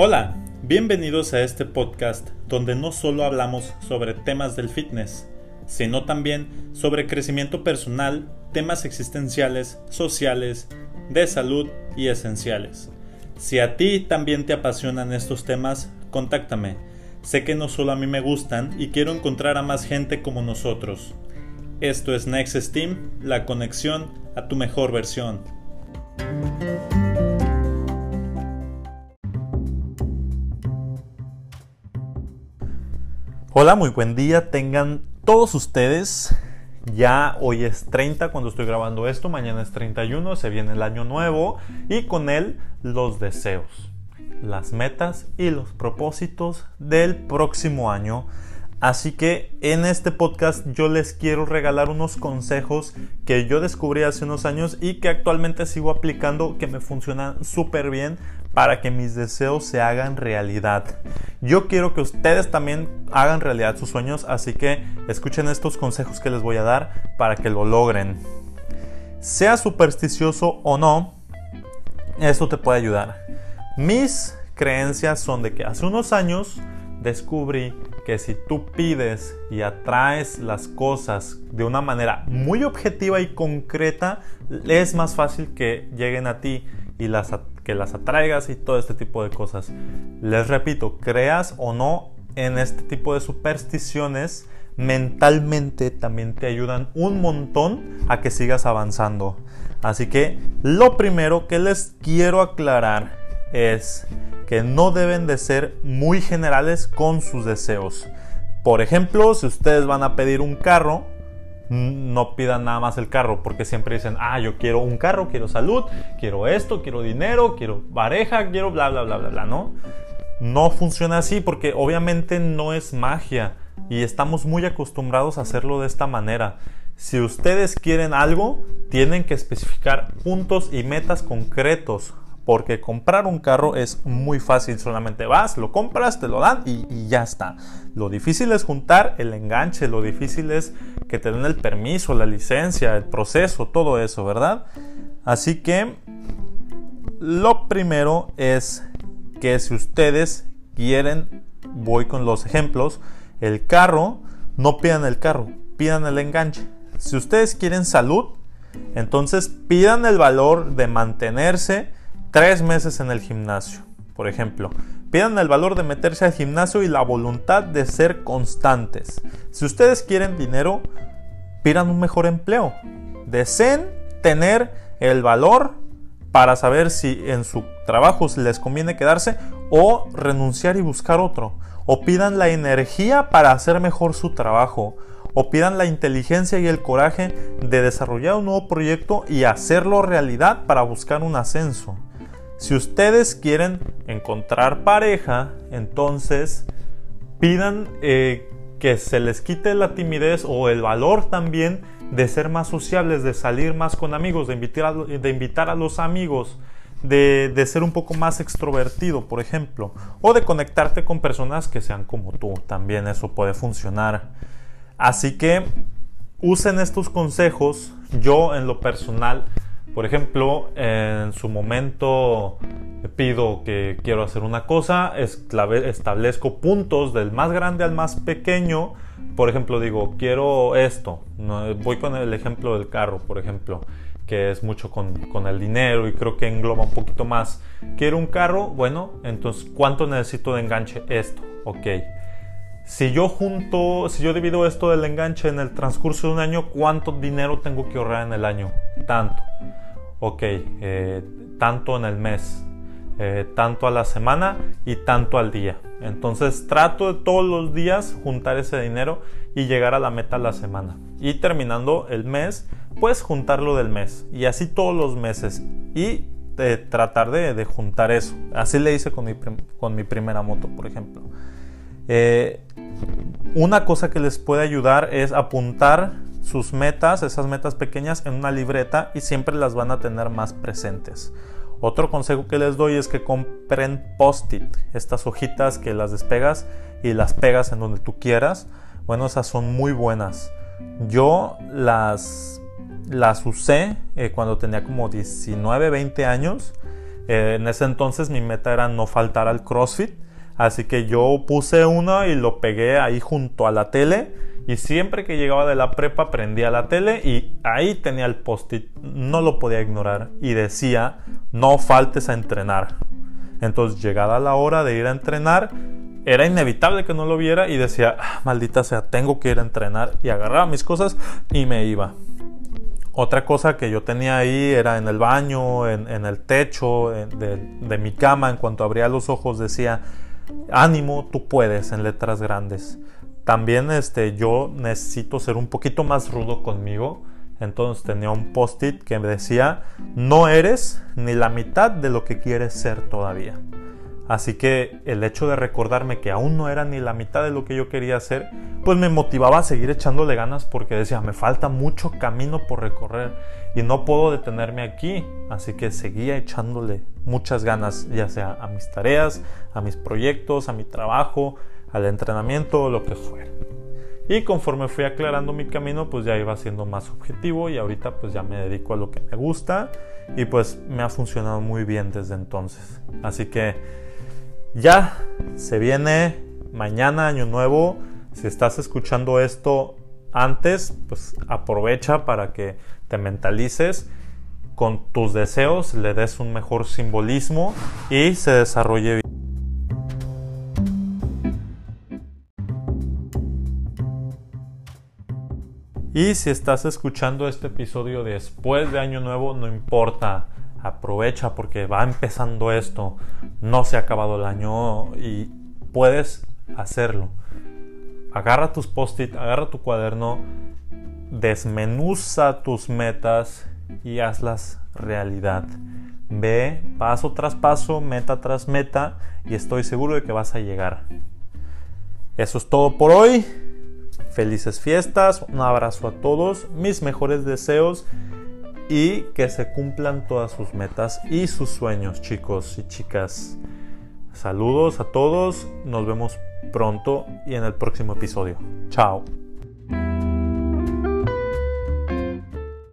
Hola, bienvenidos a este podcast donde no solo hablamos sobre temas del fitness, sino también sobre crecimiento personal, temas existenciales, sociales, de salud y esenciales. Si a ti también te apasionan estos temas, contáctame. Sé que no solo a mí me gustan y quiero encontrar a más gente como nosotros. Esto es Next Steam, la conexión a tu mejor versión. Hola, muy buen día tengan todos ustedes. Ya hoy es 30 cuando estoy grabando esto, mañana es 31, se viene el año nuevo y con él los deseos, las metas y los propósitos del próximo año. Así que en este podcast yo les quiero regalar unos consejos que yo descubrí hace unos años y que actualmente sigo aplicando que me funcionan súper bien para que mis deseos se hagan realidad. Yo quiero que ustedes también hagan realidad sus sueños, así que escuchen estos consejos que les voy a dar para que lo logren. Sea supersticioso o no, esto te puede ayudar. Mis creencias son de que hace unos años descubrí que si tú pides y atraes las cosas de una manera muy objetiva y concreta, es más fácil que lleguen a ti y las que las atraigas y todo este tipo de cosas. Les repito, creas o no en este tipo de supersticiones, mentalmente también te ayudan un montón a que sigas avanzando. Así que lo primero que les quiero aclarar es que no deben de ser muy generales con sus deseos. Por ejemplo, si ustedes van a pedir un carro, no pidan nada más el carro, porque siempre dicen, ah, yo quiero un carro, quiero salud, quiero esto, quiero dinero, quiero pareja, quiero bla, bla, bla, bla, bla, ¿no? No funciona así porque obviamente no es magia y estamos muy acostumbrados a hacerlo de esta manera. Si ustedes quieren algo, tienen que especificar puntos y metas concretos porque comprar un carro es muy fácil, solamente vas, lo compras, te lo dan y, ya está. Lo difícil es juntar el enganche, lo difícil es que te den el permiso, la licencia, el proceso, todo eso, ¿verdad? Así que lo primero es que si ustedes quieren, voy con los ejemplos, el carro, no pidan el carro, pidan el enganche. Si ustedes quieren salud, entonces pidan el valor de mantenerse tres meses en el gimnasio, por ejemplo. Pidan el valor de meterse al gimnasio y la voluntad de ser constantes. Si ustedes quieren dinero, pidan un mejor empleo. Deseen tener el valor para saber si en su trabajo les conviene quedarse o renunciar y buscar otro. O pidan la energía para hacer mejor su trabajo. O pidan la inteligencia y el coraje de desarrollar un nuevo proyecto y hacerlo realidad para buscar un ascenso. Si ustedes quieren encontrar pareja, entonces pidan eh, que se les quite la timidez o el valor también de ser más sociables, de salir más con amigos, de invitar a, los amigos, de, ser un poco más extrovertido, por ejemplo, o de conectarte con personas que sean como tú. También eso puede funcionar. Así que usen estos consejos. Yo en lo personal por ejemplo, en su momento pido que quiero hacer una cosa, establezco puntos del más grande al más pequeño. Por ejemplo, digo, quiero esto. Voy con el ejemplo del carro, por ejemplo, que es mucho con, con el dinero y creo que engloba un poquito más. Quiero un carro, bueno, entonces, ¿cuánto necesito de enganche? Esto, ok. Si yo junto, si yo divido esto del enganche en el transcurso de un año, ¿cuánto dinero tengo que ahorrar en el año? Tanto ok, eh, tanto en el mes, eh, tanto a la semana y tanto al día. Entonces trato de todos los días juntar ese dinero y llegar a la meta a la semana. Y terminando el mes, pues juntarlo del mes. Y así todos los meses. Y eh, tratar de, juntar eso. Así le hice con mi, con mi primera moto, por ejemplo. una cosa que les puede ayudar es apuntar sus metas, esas metas pequeñas, en una libreta y siempre las van a tener más presentes. Otro consejo que les doy es que compren post-it, estas hojitas que las despegas y las pegas en donde tú quieras. Bueno, esas son muy buenas. Yo las, las usé eh, cuando tenía como 19, 20 años. Eh, en ese entonces mi meta era no faltar al CrossFit. Así que yo puse uno y lo pegué ahí junto a la tele. Y siempre que llegaba de la prepa prendía la tele y ahí tenía el post-it. No lo podía ignorar. Y decía, no faltes a entrenar. Entonces llegada la hora de ir a entrenar, era inevitable que no lo viera y decía, ah, maldita sea, tengo que ir a entrenar. Y agarraba mis cosas y me iba. Otra cosa que yo tenía ahí era en el baño, en, el techo de, de, mi cama, en cuanto abría los ojos decía, ánimo, tú puedes, en letras grandes. También este, yo necesito ser un poquito más rudo conmigo. Entonces tenía un post-it que me decía, no eres ni la mitad de lo que quieres ser todavía. Así que el hecho de recordarme que aún no era ni la mitad de lo que yo quería hacer, pues me motivaba a seguir echándole ganas porque decía, me falta mucho camino por recorrer y no puedo detenerme aquí. Así que seguía echándole muchas ganas, ya sea a mis tareas, a mis proyectos, a mi trabajo, al entrenamiento, lo que fuera. Y conforme fui aclarando mi camino, pues ya iba siendo más objetivo y ahorita pues ya me dedico a lo que me gusta y pues me ha funcionado muy bien desde entonces. Así que ya se viene mañana año nuevo. Si estás escuchando esto antes, pues aprovecha para que te mentalices con tus deseos, le des un mejor simbolismo y se desarrolle bien. Y si estás escuchando este episodio después de Año Nuevo, no importa aprovecha porque va empezando esto, no se ha acabado el año y puedes hacerlo. Agarra tus post-it, agarra tu cuaderno, desmenuza tus metas y hazlas realidad. Ve paso tras paso, meta tras meta y estoy seguro de que vas a llegar. Eso es todo por hoy. Felices fiestas, un abrazo a todos, mis mejores deseos y que se cumplan todas sus metas y sus sueños, chicos y chicas. Saludos a todos, nos vemos pronto y en el próximo episodio. Chao.